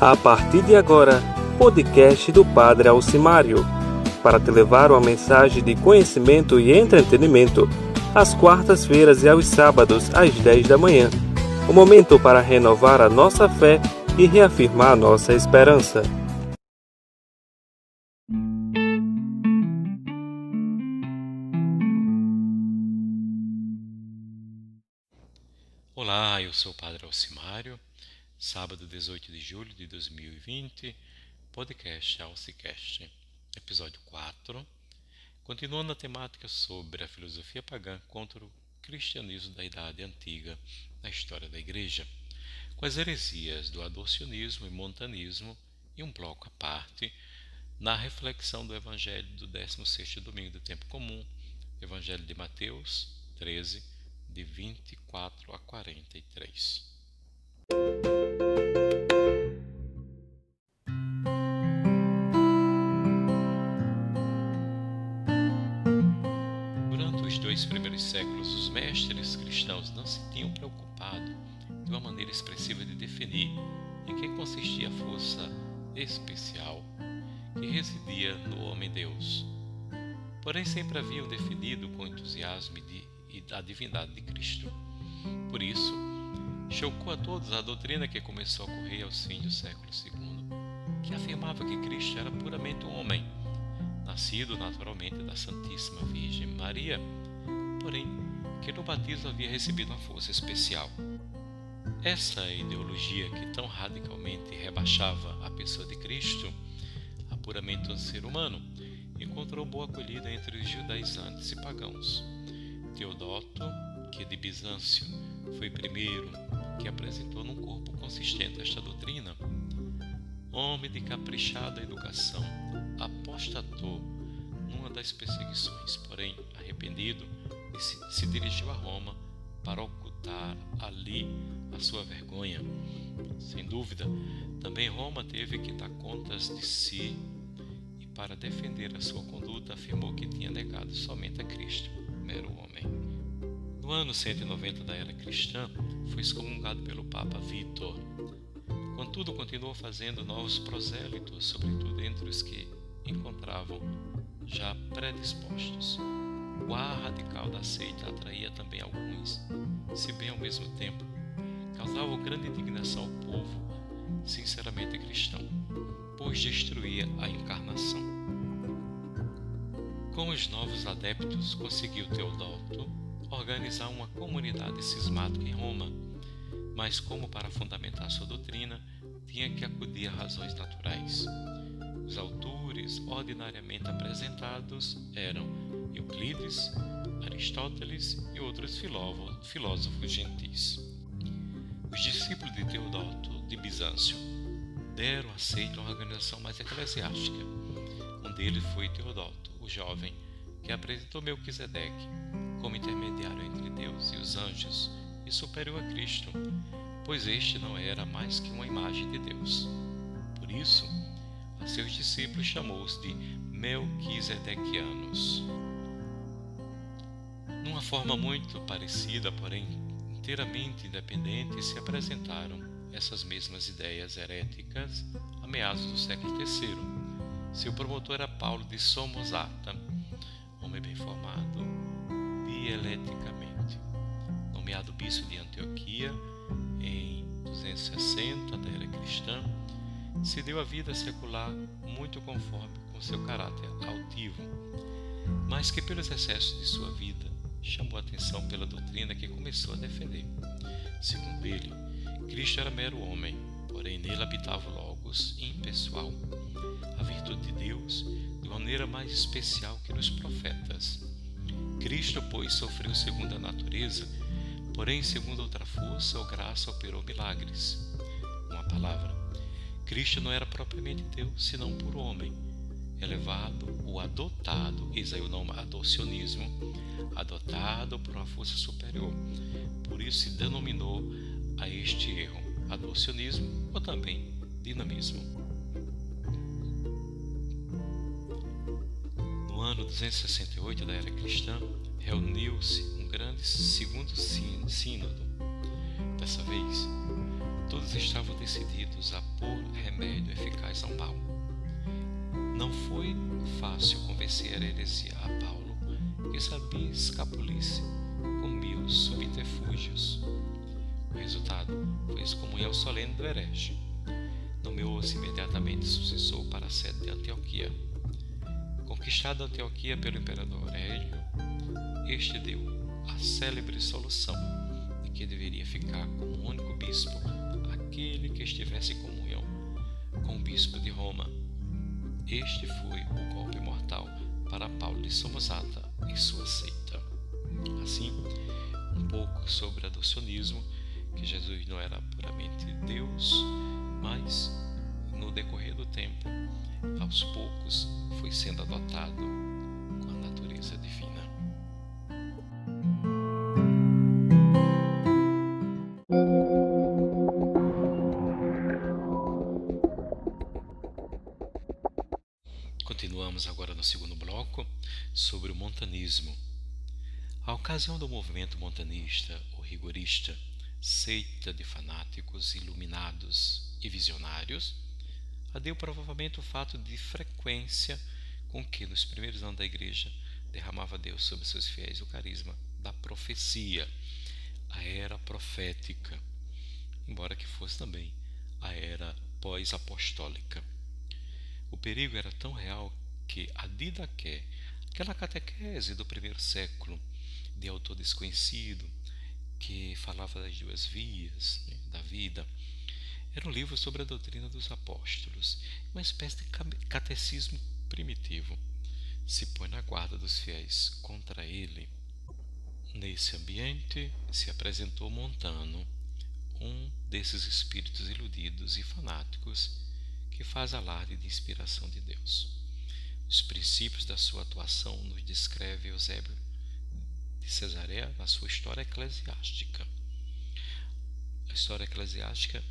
A partir de agora, podcast do Padre Alcimário, para te levar uma mensagem de conhecimento e entretenimento, às quartas-feiras e aos sábados, às 10 da manhã. O momento para renovar a nossa fé e reafirmar nossa esperança. Olá, eu sou o Padre Alcimário sábado 18 de julho de 2020, podcast Alcicast, episódio 4, continuando a temática sobre a filosofia pagã contra o cristianismo da Idade Antiga na história da Igreja, com as heresias do adocionismo e montanismo e um bloco à parte na reflexão do Evangelho do 16º domingo do tempo comum, Evangelho de Mateus 13, de 24 a 43. Durante os dois primeiros séculos, os mestres cristãos não se tinham preocupado de uma maneira expressiva de definir em que consistia a força especial que residia no homem-deus. Porém, sempre haviam definido com entusiasmo a divindade de Cristo. Por isso, chocou a todos a doutrina que começou a ocorrer aos fins do século II, que afirmava que Cristo era puramente um homem, nascido naturalmente da Santíssima Virgem Maria, porém que no batismo havia recebido uma força especial. Essa ideologia que tão radicalmente rebaixava a pessoa de Cristo a puramente um ser humano, encontrou boa acolhida entre os judaizantes e pagãos. Teodoto, que de Bizâncio foi primeiro que apresentou num corpo consistente esta doutrina. Homem de caprichada educação, apostatou numa das perseguições, porém, arrependido, se, se dirigiu a Roma para ocultar ali a sua vergonha. Sem dúvida, também Roma teve que dar contas de si e, para defender a sua conduta, afirmou que tinha negado somente a Cristo, mero homem. No ano 190 da era cristã, foi excomungado pelo Papa Vitor. Contudo, continuou fazendo novos prosélitos, sobretudo entre os que encontravam já predispostos. O ar radical da seita atraía também alguns, se bem ao mesmo tempo causava grande indignação ao povo sinceramente cristão, pois destruía a encarnação. Com os novos adeptos, conseguiu Teodoto organizar uma comunidade cismática em Roma, mas como para fundamentar sua doutrina, tinha que acudir a razões naturais. Os autores ordinariamente apresentados eram Euclides, Aristóteles e outros filósofos gentis. Os discípulos de Teodoto de Bizâncio deram aceito a uma organização mais eclesiástica. Um deles foi Teodoto, o jovem, que apresentou Melquisedeque, como intermediário entre Deus e os anjos e superior a Cristo, pois este não era mais que uma imagem de Deus. Por isso, a seus discípulos chamou-os de Melquisedequianos. Numa forma muito parecida, porém inteiramente independente, se apresentaram essas mesmas ideias heréticas a meados do século III. Seu promotor era Paulo de Somosata, homem bem formado, dieleticamente. Nomeado bispo de Antioquia em 260 da era cristã, se deu a vida secular muito conforme com seu caráter altivo, mas que pelos excessos de sua vida chamou atenção pela doutrina que começou a defender. Segundo ele, Cristo era mero homem, porém nele habitava o Logos impessoal, a virtude de Deus de maneira mais especial que nos profetas Cristo, pois, sofreu segundo a natureza, porém, segundo outra força ou graça, operou milagres. Uma palavra. Cristo não era propriamente Deus, senão por homem, elevado ou adotado, eis aí o nome adocionismo, adotado por uma força superior. Por isso se denominou a este erro adocionismo ou também dinamismo. 268 da era cristã, reuniu-se um grande segundo sínodo. Dessa vez, Todos estavam decididos a pôr remédio eficaz ao mal. Não foi fácil convencer a heresia a Paulo, que sabia escapulir-se com mil subterfúgios. O resultado foi excomunhão solene do herege. Nomeou-se imediatamente sucessor para a sede de Antioquia. Conquistada Antioquia pelo imperador Aurélio, este deu a célebre solução de que deveria ficar como único bispo aquele que estivesse em comunhão com o bispo de Roma. Este foi o golpe mortal para Paulo de Somosata e sua seita. Assim, um pouco sobre adocionismo, que Jesus não era puramente Deus, mas no decorrer do tempo, aos poucos, foi sendo adotado com a natureza divina. Continuamos agora no segundo bloco sobre o montanismo. A ocasião do movimento montanista ou rigorista, seita de fanáticos iluminados e visionários, adeu provavelmente o fato de frequência com que nos primeiros anos da igreja derramava Deus sobre seus fiéis o carisma da profecia, a era profética, embora que fosse também a era pós-apostólica. O perigo era tão real que a Didaqué, aquela catequese do primeiro século, de autor desconhecido, que falava das duas vias né, da vida, era um livro sobre a doutrina dos apóstolos, uma espécie de catecismo primitivo. Se põe na guarda dos fiéis contra ele. Nesse ambiente se apresentou Montano, um desses espíritos iludidos e fanáticos que faz alarde de inspiração de Deus. Os princípios da sua atuação nos descreve Eusébio de Cesareia na sua história eclesiástica. A história eclesiástica,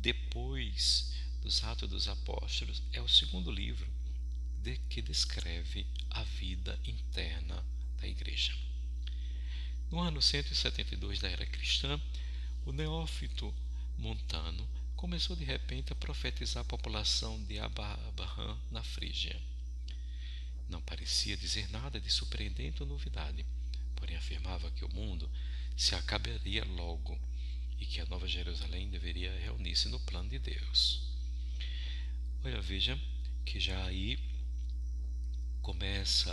depois dos Atos dos Apóstolos, é o segundo livro de que descreve a vida interna da Igreja. No ano 172 da era cristã, o neófito Montano começou de repente a profetizar a população de Abraham na Frígia. Não parecia dizer nada de surpreendente ou novidade, porém afirmava que o mundo se acabaria logo e que a Nova Jerusalém deveria reunir-se no plano de Deus. Olha, veja que já aí começa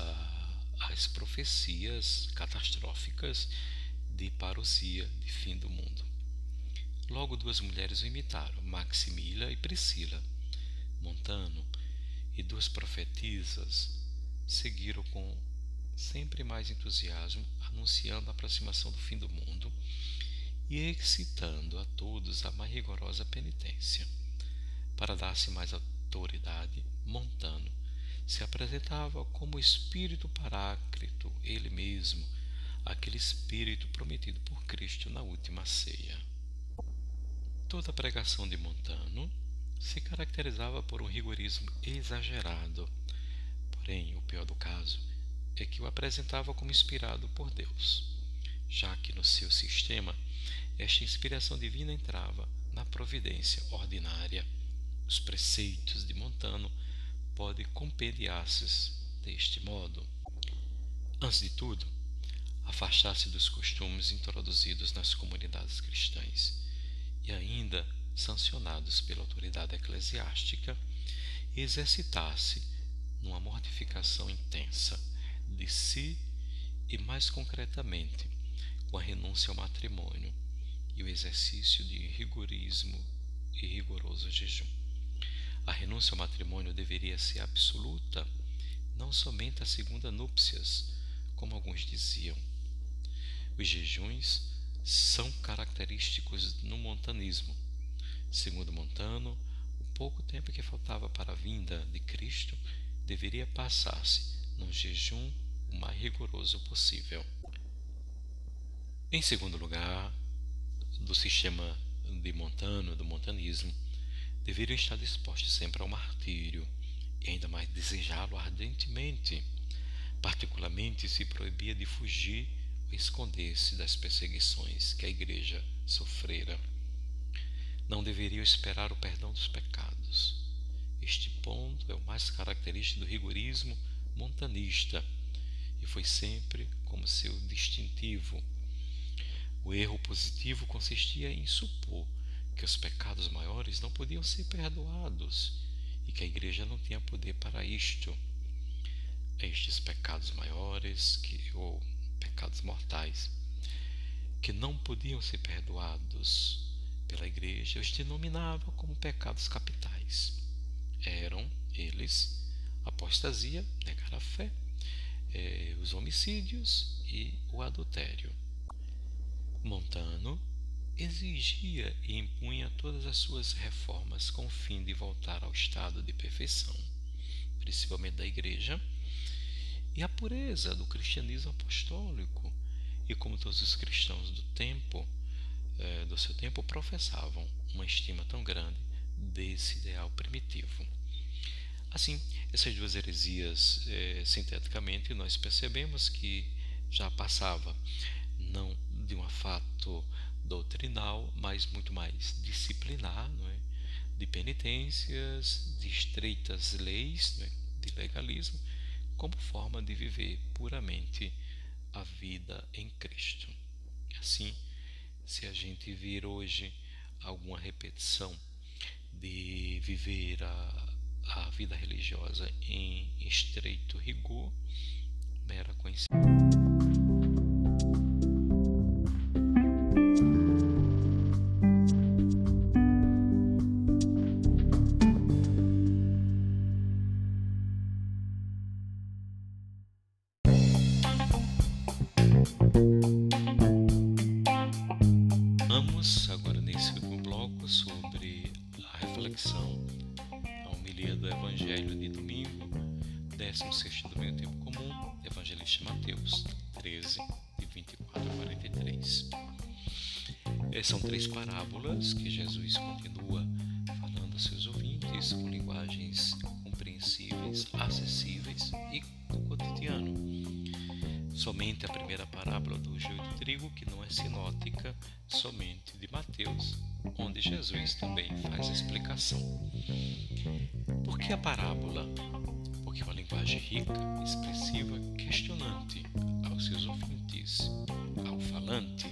as profecias catastróficas de parousia, de fim do mundo. Logo duas mulheres o imitaram, Maximila e Priscila. Montano e duas profetisas seguiram com sempre mais entusiasmo, anunciando a aproximação do fim do mundo e excitando a todos a mais rigorosa penitência. Para dar-se mais autoridade, Montano se apresentava como espírito paráclito, ele mesmo, aquele espírito prometido por Cristo na última ceia. Toda a pregação de Montano se caracterizava por um rigorismo exagerado. Porém, o pior do caso é que o apresentava como inspirado por Deus, já que no seu sistema esta inspiração divina entrava na providência ordinária. Os preceitos de Montano podem compendiar-se deste modo. Antes de tudo, afastar-se dos costumes introduzidos nas comunidades cristãs e ainda sancionados pela autoridade eclesiástica, exercitar-se numa mortificação intensa de si e, mais concretamente, com a renúncia ao matrimônio e o exercício de rigorismo e rigoroso jejum. A renúncia ao matrimônio deveria ser absoluta, não somente a segunda núpcias, como alguns diziam. Os jejuns são característicos no montanismo. Segundo Montano, o pouco tempo que faltava para a vinda de Cristo deveria passar-se num jejum o mais rigoroso possível. Em segundo lugar, do sistema de Montano, do montanismo, deveriam estar dispostos sempre ao martírio e ainda mais desejá-lo ardentemente. Particularmente se proibia de fugir esconder-se das perseguições que a igreja sofrera. não deveriam esperar o perdão dos pecados. Este ponto é o mais característico do rigorismo montanista e foi sempre como seu distintivo. O erro positivo consistia em supor que os pecados maiores não podiam ser perdoados e que a igreja não tinha poder para isto. Estes pecados maiores, que, ou pecados mortais, que não podiam ser perdoados pela igreja, os denominava como pecados capitais. Eram eles apostasia, negar a fé, eh, os homicídios e o adultério. Montano exigia e impunha todas as suas reformas com o fim de voltar ao estado de perfeição, principalmente da Igreja, e a pureza do cristianismo apostólico, e como todos os cristãos do tempo, eh, do seu tempo, professavam uma estima tão grande desse ideal primitivo. Assim, essas duas heresias, eh, sinteticamente, nós percebemos que já passava não de um fato doutrinal, mas muito mais disciplinar, é? de penitências, de estreitas leis, é? de legalismo, como forma de viver puramente a vida em Cristo. Assim, se a gente vir hoje alguma repetição de viver a, a vida religiosa em estreito rigor, mera coincidência. Vamos agora nesse último bloco sobre a reflexão, a homilia do Evangelho de domingo, 16 domingo tempo comum, Evangelista Mateus 13, de 24 a 43. É, são três parábolas que Jesus continua falando a seus ouvintes com linguagens compreensíveis, acessíveis e do cotidiano somente a primeira parábola do joio de trigo, que não é sinótica, somente de Mateus, onde Jesus também faz a explicação. Por que a parábola? Porque é uma linguagem rica, expressiva, questionante aos seus ouvintes, ao falante,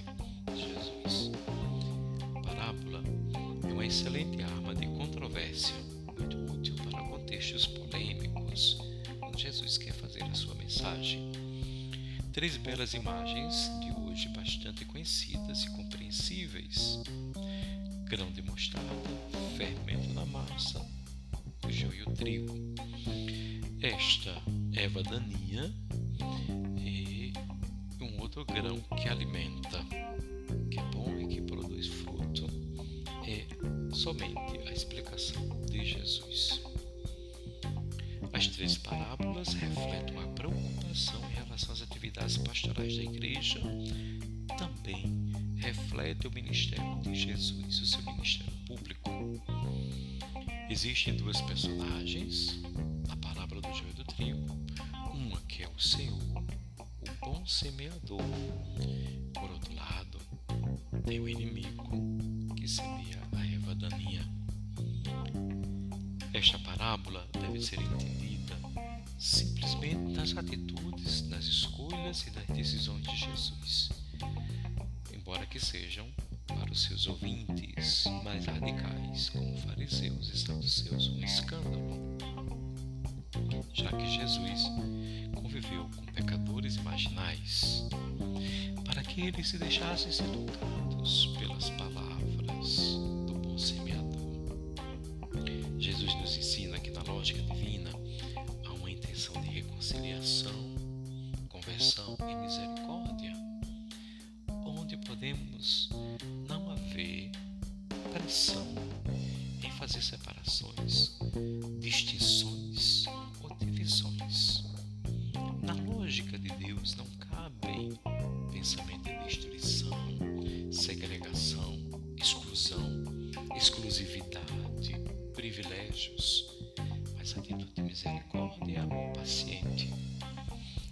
Jesus. A parábola é uma excelente arma de controvérsia, muito útil para contextos polêmicos, quando Jesus quer fazer a sua mensagem três belas imagens de hoje bastante conhecidas e compreensíveis: grão de mostarda, fermento na massa, o joio e o trigo. Esta erva daninha e um outro grão que alimenta, que é bom e que produz fruto, é somente a explicação de Jesus. As três parábolas refletem a preocupação em relação às atividades pastorais da igreja, também reflete o ministério de Jesus, o seu ministério público. Existem duas personagens na parábola do joio do trigo. Uma que é o Senhor, o bom semeador. Por outro lado, tem o inimigo que semeia a erva daninha. Esta parábola deve ser entendida simplesmente nas atitudes, nas escolhas e nas decisões de Jesus, embora que sejam para os seus ouvintes mais radicais, como fariseus e saduceus, um escândalo, já que Jesus conviveu com pecadores marginais, para que eles se deixassem ser distinções ou divisões. Na lógica de Deus não cabem pensamento de destruição, segregação, exclusão, exclusividade privilégios, mas atitude de misericórdia e amor paciente.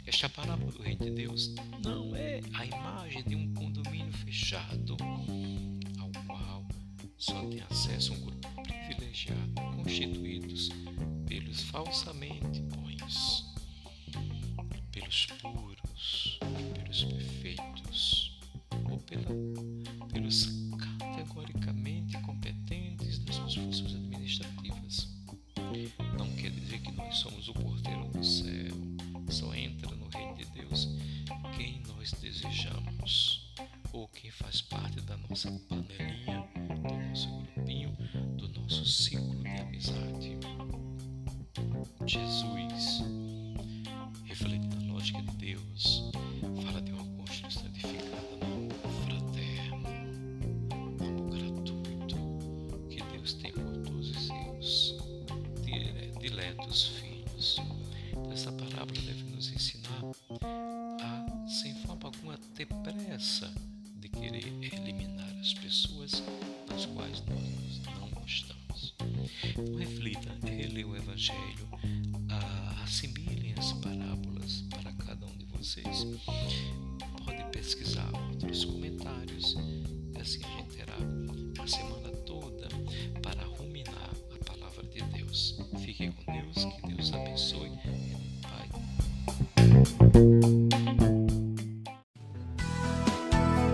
Esta parábola do Reino de Deus não é a imagem de um condomínio fechado, ao qual só tem acesso um grupo constituídos pelos falsamente bons, pelos puros, pelos perfeitos, ou pela, pelos categoricamente competentes das suas funções administrativas. Não quer dizer que nós somos o porteiro do céu, só entra no reino de Deus quem nós desejamos ou quem faz parte da nossa panelinha, Evangelho, assimilem as parábolas para cada um de vocês. Pode pesquisar outros comentários assim a gente terá a semana toda para ruminar a palavra de Deus. Fiquem com Deus, que Deus abençoe. Pai.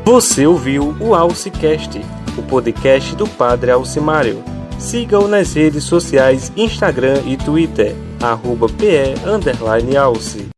Você ouviu o Alcicast, o podcast do Padre Alcimário. Siga-o nas redes sociais Instagram e Twitter, arroba PE Alce.